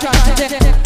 try to